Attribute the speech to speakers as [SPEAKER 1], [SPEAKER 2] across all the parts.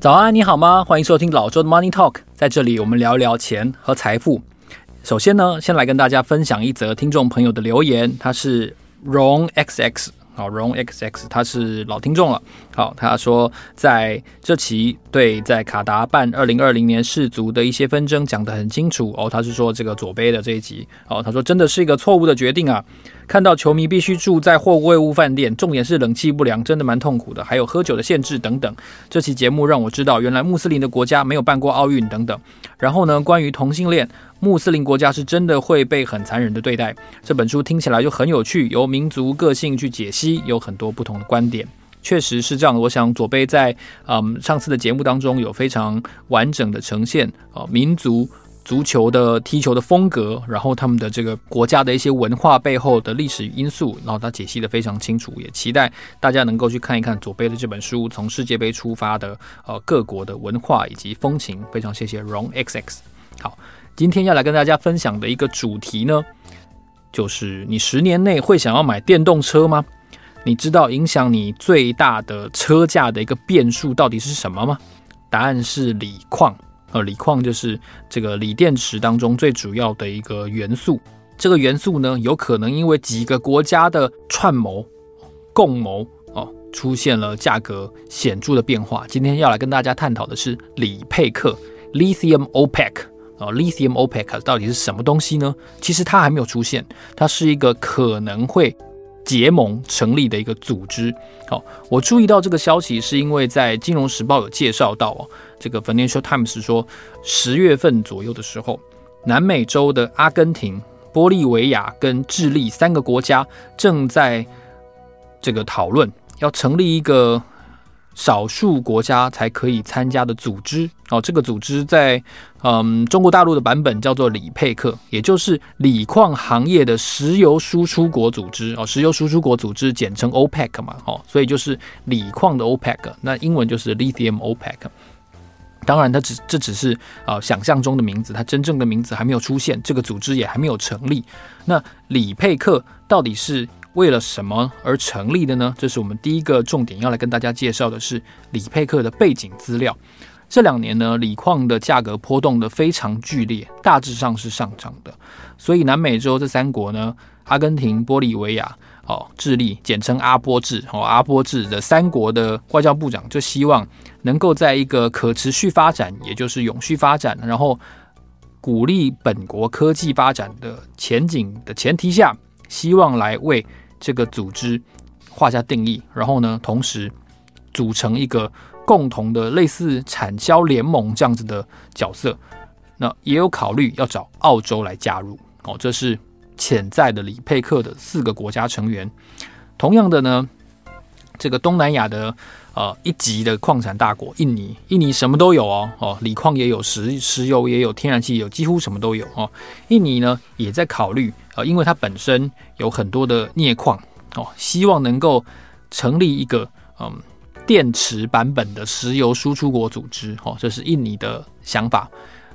[SPEAKER 1] 早安，你好吗？欢迎收听老周的 Money Talk，在这里我们聊一聊钱和财富。首先呢，先来跟大家分享一则听众朋友的留言，他是 Ron XX。好，Ron XX，他是老听众了。好，他说在这期对在卡达办二零二零年世足的一些纷争讲得很清楚哦。他是说这个左杯的这一集哦，他说真的是一个错误的决定啊。看到球迷必须住在货柜屋饭店，重点是冷气不良，真的蛮痛苦的。还有喝酒的限制等等。这期节目让我知道，原来穆斯林的国家没有办过奥运等等。然后呢，关于同性恋，穆斯林国家是真的会被很残忍的对待。这本书听起来就很有趣，由民族个性去解析，有很多不同的观点。确实是这样。我想左贝在嗯上次的节目当中有非常完整的呈现啊、呃，民族。足球的踢球的风格，然后他们的这个国家的一些文化背后的历史因素，然后他解析得非常清楚，也期待大家能够去看一看左贝的这本书，从世界杯出发的呃各国的文化以及风情。非常谢谢 Ron XX。好，今天要来跟大家分享的一个主题呢，就是你十年内会想要买电动车吗？你知道影响你最大的车价的一个变数到底是什么吗？答案是锂矿。呃，锂矿就是这个锂电池当中最主要的一个元素。这个元素呢，有可能因为几个国家的串谋、共谋哦，出现了价格显著的变化。今天要来跟大家探讨的是锂配克 （Lithium OPEC） 啊，Lithium OPEC 到底是什么东西呢？其实它还没有出现，它是一个可能会结盟成立的一个组织。好，我注意到这个消息是因为在《金融时报》有介绍到哦。这个 Financial Times 说，十月份左右的时候，南美洲的阿根廷、玻利维亚跟智利三个国家正在这个讨论，要成立一个少数国家才可以参加的组织。哦，这个组织在嗯中国大陆的版本叫做锂配克，也就是锂矿行业的石油输出国组织。哦，石油输出国组织简称 OPEC 嘛。哦，所以就是锂矿的 OPEC，那英文就是 Lithium OPEC。当然，它只这只是啊、想象中的名字，它真正的名字还没有出现，这个组织也还没有成立。那锂配克到底是为了什么而成立的呢？这是我们第一个重点要来跟大家介绍的是李佩克的背景资料。这两年呢，锂矿的价格波动的非常剧烈，大致上是上涨的。所以南美洲这三国呢，阿根廷、玻利维亚。哦，智利简称阿波智，哦，阿波智的三国的外交部长就希望能够在一个可持续发展，也就是永续发展，然后鼓励本国科技发展的前景的前提下，希望来为这个组织画下定义，然后呢，同时组成一个共同的类似产销联盟这样子的角色。那也有考虑要找澳洲来加入，哦，这是。潜在的里佩克的四个国家成员，同样的呢，这个东南亚的呃一级的矿产大国印尼，印尼什么都有哦，哦，锂矿也有，石石油也有，天然气也有，几乎什么都有哦。印尼呢也在考虑，呃，因为它本身有很多的镍矿哦，希望能够成立一个嗯电池版本的石油输出国组织哦，这是印尼的想法。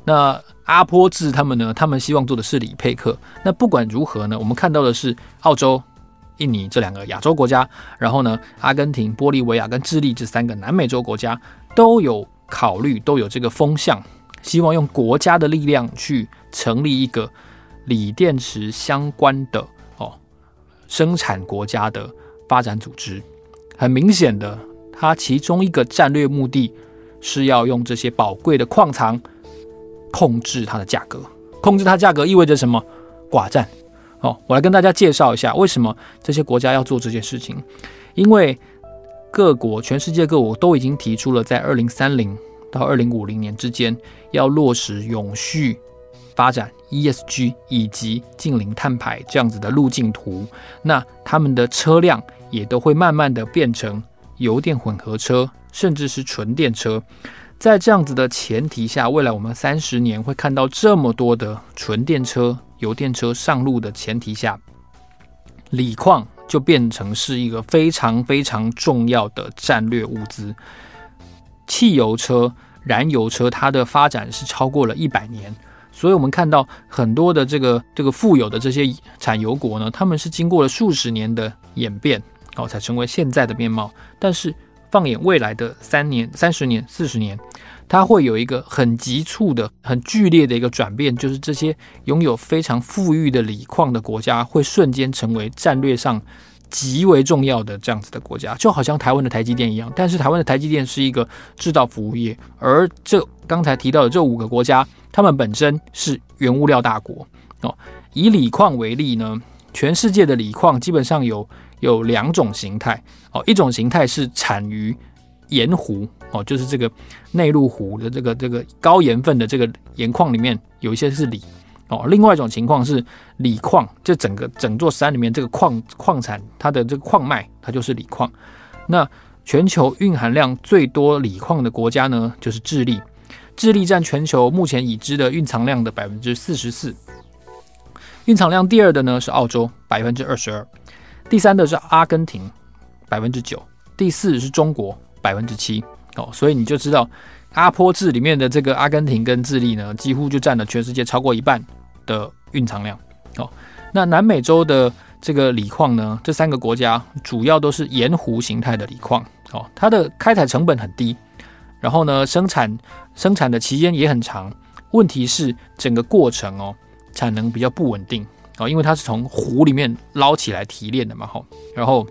[SPEAKER 1] 那阿波制他们呢？他们希望做的是锂配克。那不管如何呢，我们看到的是澳洲、印尼这两个亚洲国家，然后呢，阿根廷、玻利维亚跟智利这三个南美洲国家都有考虑，都有这个风向，希望用国家的力量去成立一个锂电池相关的哦生产国家的发展组织。很明显的，它其中一个战略目的是要用这些宝贵的矿藏。控制它的价格，控制它价格意味着什么？寡占。哦，我来跟大家介绍一下为什么这些国家要做这件事情。因为各国，全世界各国都已经提出了，在二零三零到二零五零年之间要落实永续发展 （ESG） 以及净零碳排这样子的路径图。那他们的车辆也都会慢慢的变成油电混合车，甚至是纯电车。在这样子的前提下，未来我们三十年会看到这么多的纯电车、油电车上路的前提下，锂矿就变成是一个非常非常重要的战略物资。汽油车燃油车，它的发展是超过了一百年。所以，我们看到很多的这个这个富有的这些产油国呢，他们是经过了数十年的演变，哦，才成为现在的面貌。但是，放眼未来的三年、三十年、四十年，它会有一个很急促的、很剧烈的一个转变，就是这些拥有非常富裕的锂矿的国家，会瞬间成为战略上极为重要的这样子的国家，就好像台湾的台积电一样。但是，台湾的台积电是一个制造服务业，而这刚才提到的这五个国家。他们本身是原物料大国哦。以锂矿为例呢，全世界的锂矿基本上有有两种形态哦。一种形态是产于盐湖哦，就是这个内陆湖的这个这个高盐分的这个盐矿里面有一些是锂哦。另外一种情况是锂矿，就整个整座山里面这个矿矿产它的这个矿脉它就是锂矿。那全球蕴含量最多锂矿的国家呢，就是智利。智利占全球目前已知的蕴藏量的百分之四十四，蕴藏量第二的呢是澳洲百分之二十二，第三的是阿根廷百分之九，第四是中国百分之七。哦，所以你就知道阿波制里面的这个阿根廷跟智利呢，几乎就占了全世界超过一半的蕴藏量。哦，那南美洲的这个锂矿呢，这三个国家主要都是盐湖形态的锂矿。哦，它的开采成本很低。然后呢，生产生产的期间也很长。问题是整个过程哦，产能比较不稳定哦，因为它是从湖里面捞起来提炼的嘛，吼。然后，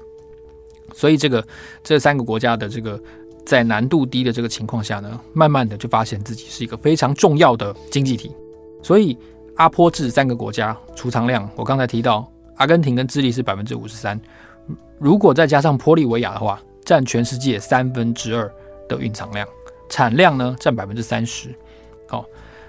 [SPEAKER 1] 所以这个这三个国家的这个在难度低的这个情况下呢，慢慢的就发现自己是一个非常重要的经济体。所以阿波制三个国家储藏量，我刚才提到阿根廷跟智利是百分之五十三，如果再加上玻利维亚的话，占全世界三分之二的蕴藏量。产量呢占百分之三十，好，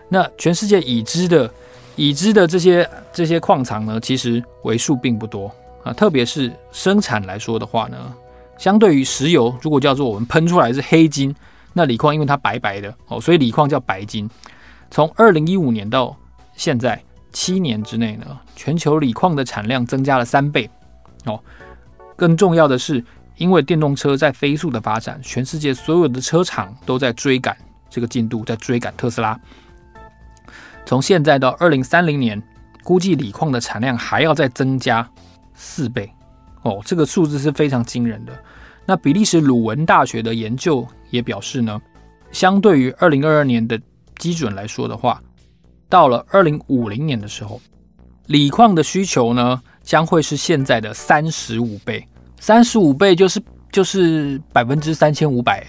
[SPEAKER 1] 那全世界已知的已知的这些这些矿藏呢，其实为数并不多啊。特别是生产来说的话呢，相对于石油，如果叫做我们喷出来是黑金，那锂矿因为它白白的哦，所以锂矿叫白金。从二零一五年到现在七年之内呢，全球锂矿的产量增加了三倍哦。更重要的是。因为电动车在飞速的发展，全世界所有的车厂都在追赶这个进度，在追赶特斯拉。从现在到二零三零年，估计锂矿的产量还要再增加四倍哦，这个数字是非常惊人的。那比利时鲁文大学的研究也表示呢，相对于二零二二年的基准来说的话，到了二零五零年的时候，锂矿的需求呢将会是现在的三十五倍。三十五倍就是就是百分之三千五百，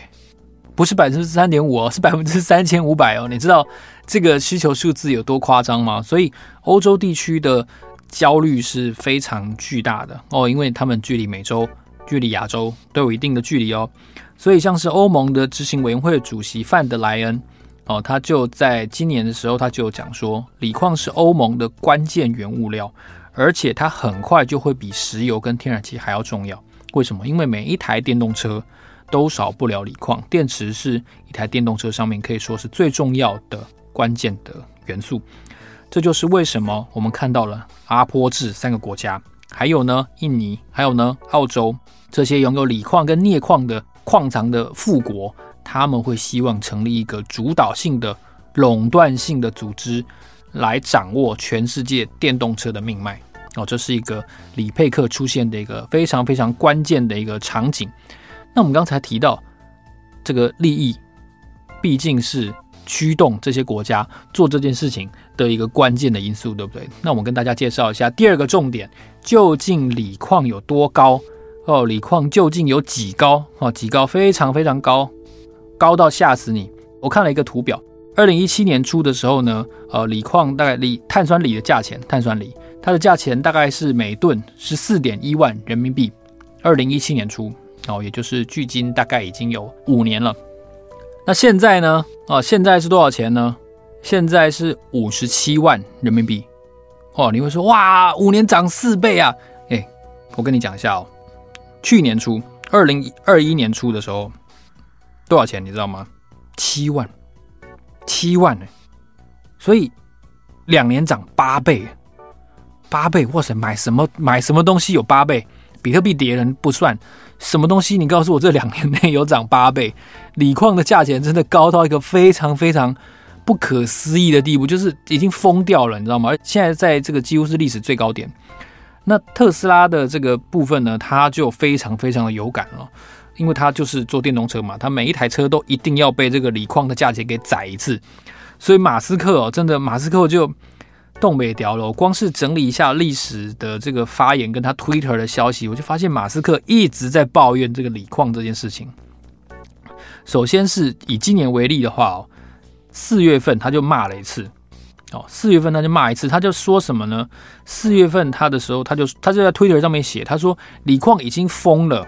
[SPEAKER 1] 不是百分之三点五哦，是百分之三千五百哦。你知道这个需求数字有多夸张吗？所以欧洲地区的焦虑是非常巨大的哦，因为他们距离美洲、距离亚洲都有一定的距离哦。所以像是欧盟的执行委员会主席范德莱恩哦，他就在今年的时候他就讲说，锂矿是欧盟的关键原物料，而且它很快就会比石油跟天然气还要重要。为什么？因为每一台电动车都少不了锂矿，电池是一台电动车上面可以说是最重要的关键的元素。这就是为什么我们看到了阿波制三个国家，还有呢印尼，还有呢澳洲这些拥有锂矿跟镍矿的矿藏的富国，他们会希望成立一个主导性的垄断性的组织，来掌握全世界电动车的命脉。哦，这是一个李佩克出现的一个非常非常关键的一个场景。那我们刚才提到这个利益，毕竟是驱动这些国家做这件事情的一个关键的因素，对不对？那我们跟大家介绍一下第二个重点：究竟锂矿有多高？哦，锂矿究竟有几高？哦，几高？非常非常高，高到吓死你！我看了一个图表，二零一七年初的时候呢，呃，锂矿大概锂碳酸锂的价钱，碳酸锂。它的价钱大概是每吨十四点一万人民币，二零一七年初哦，也就是距今大概已经有五年了。那现在呢？啊，现在是多少钱呢？现在是五十七万人民币。哦，你会说哇，五年涨四倍啊？哎，我跟你讲一下哦，去年初，二零二一年初的时候，多少钱你知道吗？七万，七万呢。所以两年涨八倍。八倍，哇塞！买什么买什么东西有八倍？比特币跌人不算什么东西。你告诉我，这两年内有涨八倍，锂矿的价钱真的高到一个非常非常不可思议的地步，就是已经疯掉了，你知道吗？而现在在这个几乎是历史最高点。那特斯拉的这个部分呢，它就非常非常的有感了，因为它就是做电动车嘛，它每一台车都一定要被这个锂矿的价钱给宰一次。所以马斯克哦，真的马斯克就动没掉了。我光是整理一下历史的这个发言跟他 Twitter 的消息，我就发现马斯克一直在抱怨这个锂矿这件事情。首先是以今年为例的话哦，四月份他就骂了一次哦，四月份他就骂一次，他就说什么呢？四月份他的时候，他就他就在 Twitter 上面写，他说锂矿已经疯了，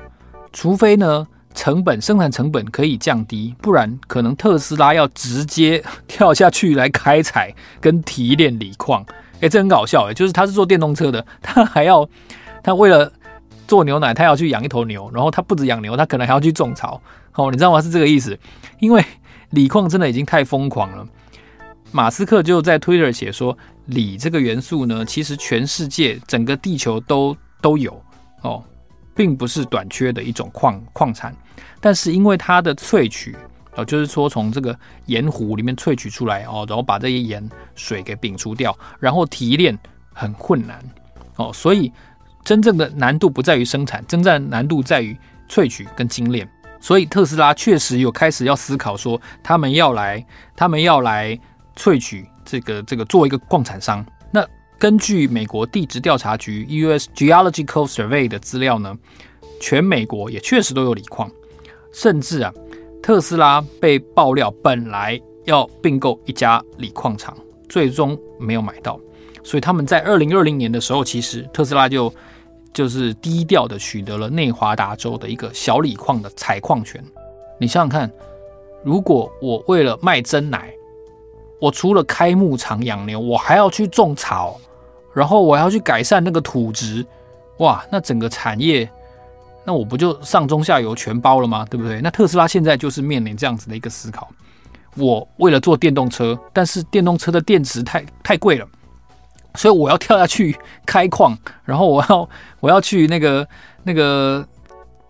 [SPEAKER 1] 除非呢。成本生产成本可以降低，不然可能特斯拉要直接 跳下去来开采跟提炼锂矿。哎，这很搞笑哎，就是他是做电动车的，他还要他为了做牛奶，他要去养一头牛，然后他不止养牛，他可能还要去种草。哦，你知道吗？是这个意思。因为锂矿真的已经太疯狂了。马斯克就在 Twitter 写说，锂这个元素呢，其实全世界整个地球都都有哦，并不是短缺的一种矿矿产。但是因为它的萃取哦，就是说从这个盐湖里面萃取出来哦，然后把这些盐水给摒除掉，然后提炼很困难哦，所以真正的难度不在于生产，真正难度在于萃取跟精炼。所以特斯拉确实有开始要思考说，他们要来，他们要来萃取这个这个做一个矿产商。根据美国地质调查局 U.S. Geological Survey 的资料呢，全美国也确实都有锂矿。甚至啊，特斯拉被爆料本来要并购一家锂矿厂，最终没有买到，所以他们在二零二零年的时候，其实特斯拉就就是低调的取得了内华达州的一个小锂矿的采矿权。你想想看，如果我为了卖真奶，我除了开牧场养牛，我还要去种草，然后我要去改善那个土质，哇，那整个产业。那我不就上中下游全包了吗？对不对？那特斯拉现在就是面临这样子的一个思考。我为了做电动车，但是电动车的电池太太贵了，所以我要跳下去开矿，然后我要 我要去那个那个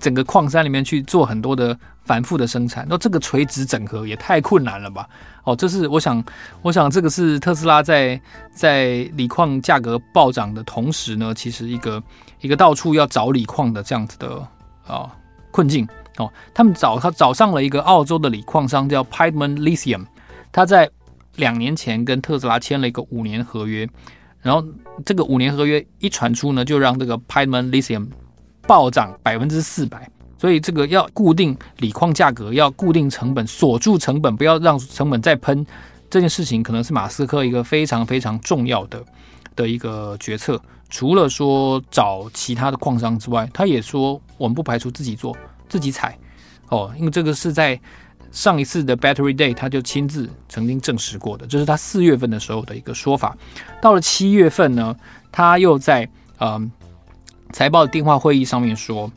[SPEAKER 1] 整个矿山里面去做很多的反复的生产。那这个垂直整合也太困难了吧？哦，这是我想，我想这个是特斯拉在在锂矿价格暴涨的同时呢，其实一个。一个到处要找锂矿的这样子的啊、困境哦，他们找他找上了一个澳洲的锂矿商叫 Piedmont Lithium，他在两年前跟特斯拉签了一个五年合约，然后这个五年合约一传出呢，就让这个 Piedmont Lithium 暴涨百分之四百，所以这个要固定锂矿价格，要固定成本，锁住成本，不要让成本再喷，这件事情可能是马斯克一个非常非常重要的的一个决策。除了说找其他的矿商之外，他也说我们不排除自己做、自己采哦，因为这个是在上一次的 Battery Day 他就亲自曾经证实过的，这是他四月份的时候的一个说法。到了七月份呢，他又在嗯财报的电话会议上面说，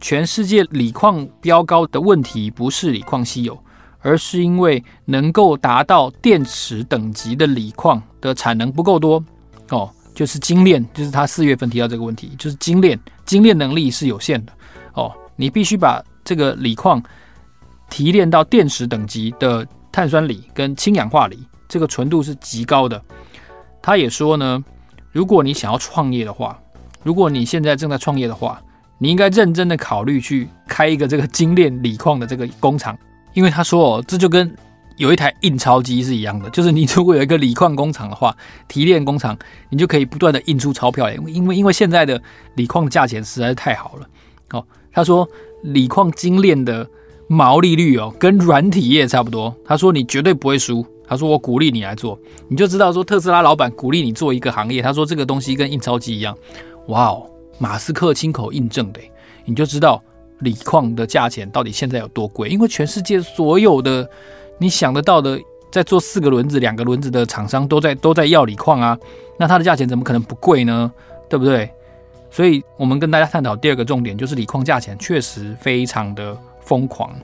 [SPEAKER 1] 全世界锂矿飙高的问题不是锂矿稀有，而是因为能够达到电池等级的锂矿的产能不够多哦。就是精炼，就是他四月份提到这个问题，就是精炼，精炼能力是有限的哦。你必须把这个锂矿提炼到电池等级的碳酸锂跟氢氧化锂，这个纯度是极高的。他也说呢，如果你想要创业的话，如果你现在正在创业的话，你应该认真的考虑去开一个这个精炼锂矿的这个工厂，因为他说哦，这就跟有一台印钞机是一样的，就是你如果有一个锂矿工厂的话，提炼工厂，你就可以不断的印出钞票。因为因为因为现在的锂矿的价钱实在是太好了。哦，他说锂矿精炼的毛利率哦，跟软体业差不多。他说你绝对不会输。他说我鼓励你来做，你就知道说特斯拉老板鼓励你做一个行业。他说这个东西跟印钞机一样。哇哦，马斯克亲口印证的，你就知道锂矿的价钱到底现在有多贵。因为全世界所有的。你想得到的，在做四个轮子、两个轮子的厂商都在都在要锂矿啊，那它的价钱怎么可能不贵呢？对不对？所以我们跟大家探讨第二个重点，就是锂矿价钱确实非常的疯狂。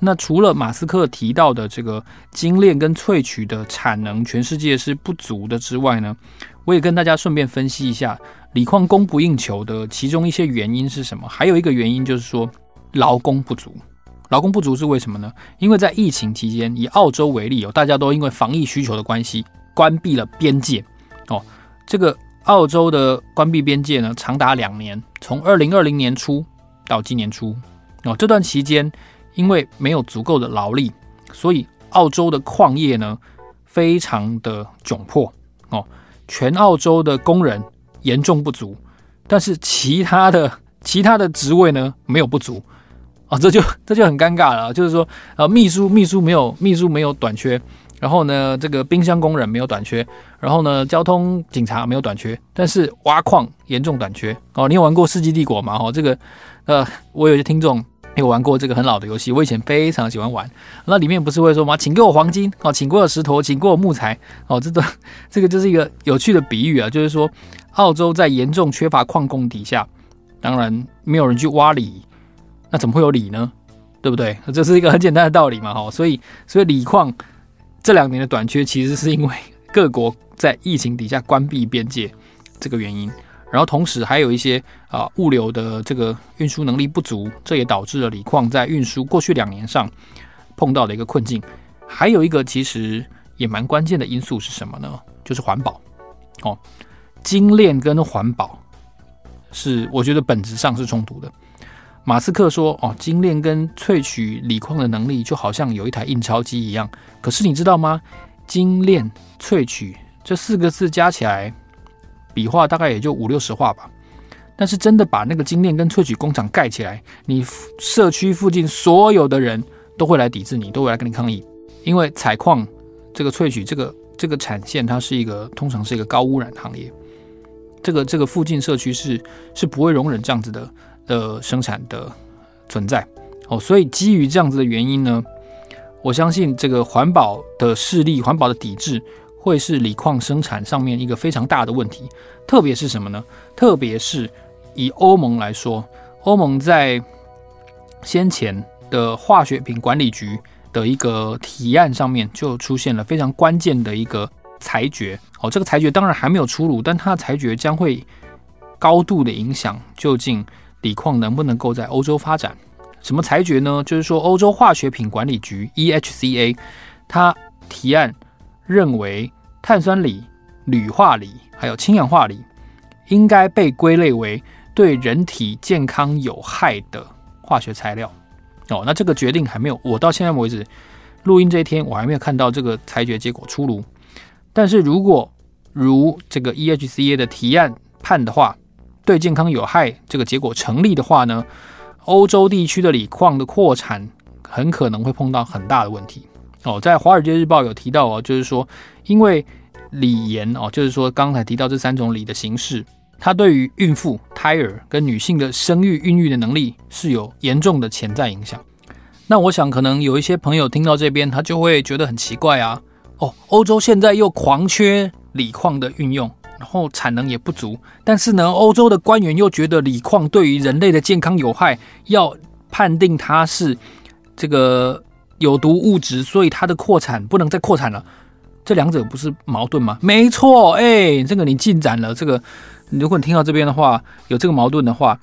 [SPEAKER 1] 那除了马斯克提到的这个精炼跟萃取的产能，全世界是不足的之外呢，我也跟大家顺便分析一下锂矿供不应求的其中一些原因是什么。还有一个原因就是说劳工不足。劳工不足是为什么呢？因为在疫情期间，以澳洲为例哦，大家都因为防疫需求的关系关闭了边界哦。这个澳洲的关闭边界呢，长达两年，从二零二零年初到今年初哦。这段期间，因为没有足够的劳力，所以澳洲的矿业呢非常的窘迫哦。全澳洲的工人严重不足，但是其他的其他的职位呢没有不足。啊，这就这就很尴尬了，就是说，呃，秘书秘书没有秘书没有短缺，然后呢，这个冰箱工人没有短缺，然后呢，交通警察没有短缺，但是挖矿严重短缺。哦，你有玩过《世纪帝国》吗？哦，这个，呃，我有些听众有玩过这个很老的游戏，我以前非常喜欢玩。那里面不是会说吗？请给我黄金，哦，请给我石头，请给我木材，哦，这个这个就是一个有趣的比喻啊，就是说，澳洲在严重缺乏矿工底下，当然没有人去挖锂。那怎么会有锂呢？对不对？这是一个很简单的道理嘛，哈。所以，所以锂矿这两年的短缺，其实是因为各国在疫情底下关闭边界这个原因。然后，同时还有一些啊物流的这个运输能力不足，这也导致了锂矿在运输过去两年上碰到的一个困境。还有一个其实也蛮关键的因素是什么呢？就是环保。哦，精炼跟环保是我觉得本质上是冲突的。马斯克说：“哦，精炼跟萃取锂矿的能力就好像有一台印钞机一样。可是你知道吗？精炼、萃取这四个字加起来，笔画大概也就五六十画吧。但是真的把那个精炼跟萃取工厂盖起来，你社区附近所有的人都会来抵制你，都会来跟你抗议。因为采矿、这个萃取、这个这个产线，它是一个通常是一个高污染行业。这个这个附近社区是是不会容忍这样子的。”的生产的存在哦，所以基于这样子的原因呢，我相信这个环保的势力、环保的抵制会是锂矿生产上面一个非常大的问题。特别是什么呢？特别是以欧盟来说，欧盟在先前的化学品管理局的一个提案上面就出现了非常关键的一个裁决哦。这个裁决当然还没有出炉，但它的裁决将会高度的影响究竟。锂矿能不能够在欧洲发展？什么裁决呢？就是说，欧洲化学品管理局 （EHCA） 它提案认为，碳酸锂、铝化锂还有氢氧化锂应该被归类为对人体健康有害的化学材料。哦，那这个决定还没有，我到现在为止录音这一天，我还没有看到这个裁决结果出炉。但是如果如这个 EHCA 的提案判的话，对健康有害这个结果成立的话呢，欧洲地区的锂矿的扩产很可能会碰到很大的问题哦。在《华尔街日报》有提到哦，就是说，因为锂盐哦，就是说刚才提到这三种锂的形式，它对于孕妇、胎儿跟女性的生育、孕育的能力是有严重的潜在影响。那我想，可能有一些朋友听到这边，他就会觉得很奇怪啊，哦，欧洲现在又狂缺锂矿的运用。然后产能也不足，但是呢，欧洲的官员又觉得锂矿对于人类的健康有害，要判定它是这个有毒物质，所以它的扩产不能再扩产了。这两者不是矛盾吗？没错，哎，这个你进展了。这个如果你听到这边的话，有这个矛盾的话，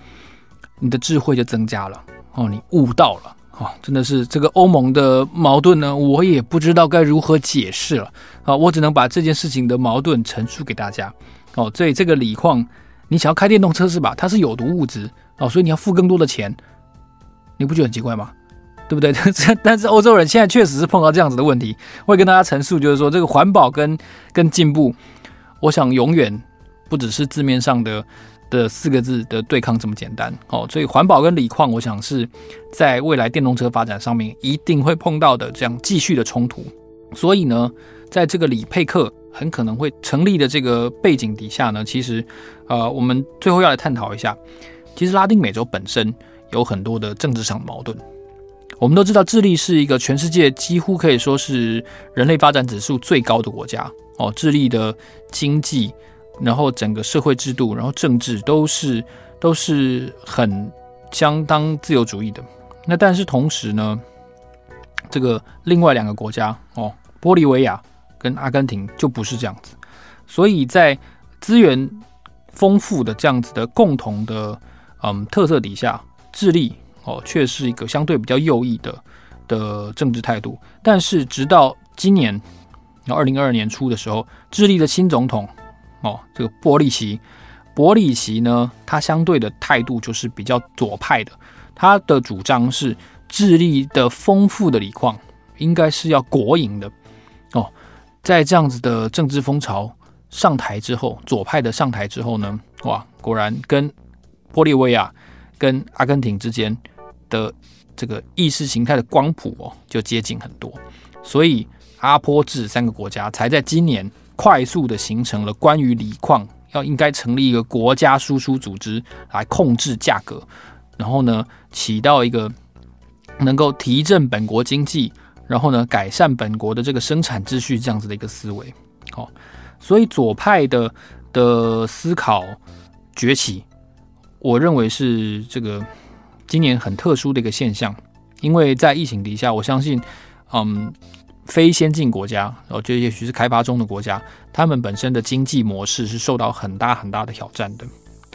[SPEAKER 1] 你的智慧就增加了哦，你悟到了。哦，真的是这个欧盟的矛盾呢，我也不知道该如何解释了。啊，我只能把这件事情的矛盾陈述给大家。哦，所以这个锂矿，你想要开电动车是吧？它是有毒物质哦，所以你要付更多的钱，你不觉得很奇怪吗？对不对？但是欧洲人现在确实是碰到这样子的问题。会跟大家陈述，就是说这个环保跟跟进步，我想永远不只是字面上的。的四个字的对抗这么简单哦，所以环保跟锂矿，我想是在未来电动车发展上面一定会碰到的这样继续的冲突。所以呢，在这个锂佩克很可能会成立的这个背景底下呢，其实呃，我们最后要来探讨一下，其实拉丁美洲本身有很多的政治上的矛盾。我们都知道，智利是一个全世界几乎可以说是人类发展指数最高的国家哦，智利的经济。然后整个社会制度，然后政治都是都是很相当自由主义的。那但是同时呢，这个另外两个国家哦，玻利维亚跟阿根廷就不是这样子。所以在资源丰富的这样子的共同的嗯特色底下，智利哦却是一个相对比较右翼的的政治态度。但是直到今年，二零二二年初的时候，智利的新总统哦，这个波利奇，波利奇呢，他相对的态度就是比较左派的，他的主张是智利的丰富的锂矿应该是要国营的哦。在这样子的政治风潮上台之后，左派的上台之后呢，哇，果然跟玻利维亚跟阿根廷之间的这个意识形态的光谱哦，就接近很多，所以。阿波治三个国家才在今年快速的形成了关于锂矿要应该成立一个国家输出组织来控制价格，然后呢，起到一个能够提振本国经济，然后呢，改善本国的这个生产秩序这样子的一个思维。好，所以左派的的思考崛起，我认为是这个今年很特殊的一个现象，因为在疫情底下，我相信，嗯。非先进国家，哦，就也许是开发中的国家，他们本身的经济模式是受到很大很大的挑战的。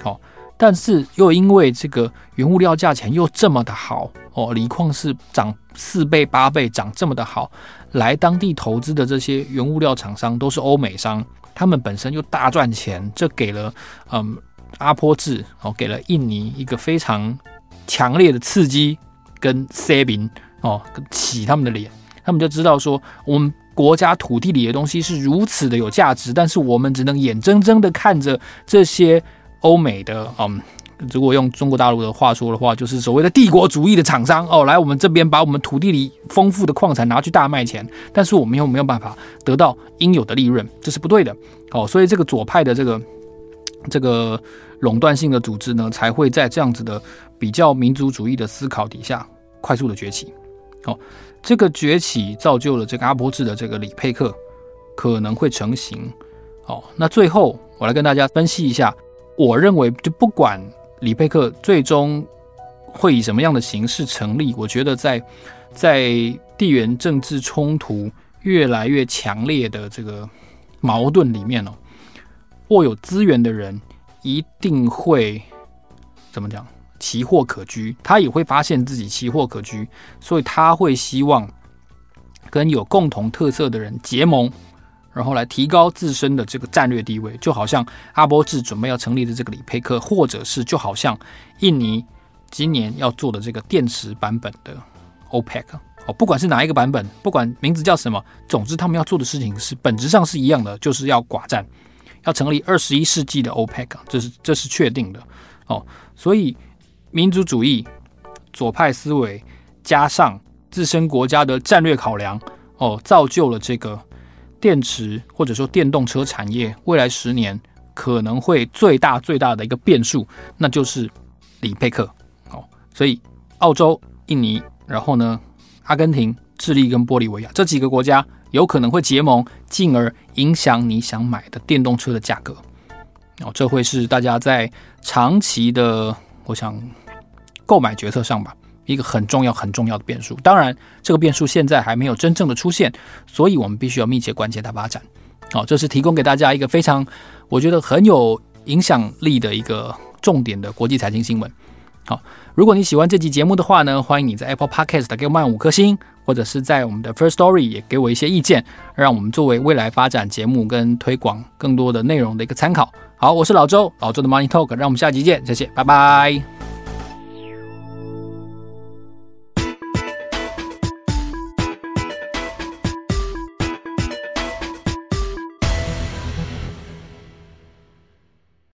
[SPEAKER 1] 好，但是又因为这个原物料价钱又这么的好，哦，锂矿是涨四倍八倍，涨这么的好，来当地投资的这些原物料厂商都是欧美商，他们本身又大赚钱，这给了嗯阿波制哦，给了印尼一个非常强烈的刺激跟 saving 哦，洗他们的脸。他们就知道说，我们国家土地里的东西是如此的有价值，但是我们只能眼睁睁的看着这些欧美的，嗯，如果用中国大陆的话说的话，就是所谓的帝国主义的厂商哦，来我们这边把我们土地里丰富的矿产拿去大卖钱，但是我们又没有办法得到应有的利润，这是不对的。哦，所以这个左派的这个这个垄断性的组织呢，才会在这样子的比较民族主义的思考底下快速的崛起。哦。这个崛起造就了这个阿波制的这个里佩克可能会成型。好，那最后我来跟大家分析一下，我认为就不管里佩克最终会以什么样的形式成立，我觉得在在地缘政治冲突越来越强烈的这个矛盾里面哦，握有资源的人一定会怎么讲？奇货可居，他也会发现自己奇货可居，所以他会希望跟有共同特色的人结盟，然后来提高自身的这个战略地位。就好像阿波智准备要成立的这个里佩克，或者是就好像印尼今年要做的这个电池版本的 OPEC 哦，不管是哪一个版本，不管名字叫什么，总之他们要做的事情是本质上是一样的，就是要寡占，要成立二十一世纪的 OPEC，这是这是确定的哦，所以。民族主义、左派思维，加上自身国家的战略考量，哦，造就了这个电池或者说电动车产业未来十年可能会最大最大的一个变数，那就是里佩克。哦，所以澳洲、印尼，然后呢，阿根廷、智利跟玻利维亚这几个国家有可能会结盟，进而影响你想买的电动车的价格。哦，这会是大家在长期的。我想购买决策上吧，一个很重要很重要的变数。当然，这个变数现在还没有真正的出现，所以我们必须要密切关切它发展。好，这是提供给大家一个非常我觉得很有影响力的一个重点的国际财经新闻。好，如果你喜欢这期节目的话呢，欢迎你在 Apple Podcast 给我们五颗星，或者是在我们的 First Story 也给我一些意见，让我们作为未来发展节目跟推广更多的内容的一个参考。好，我是老周，老周的 Money Talk，让我们下集见，谢谢，拜拜。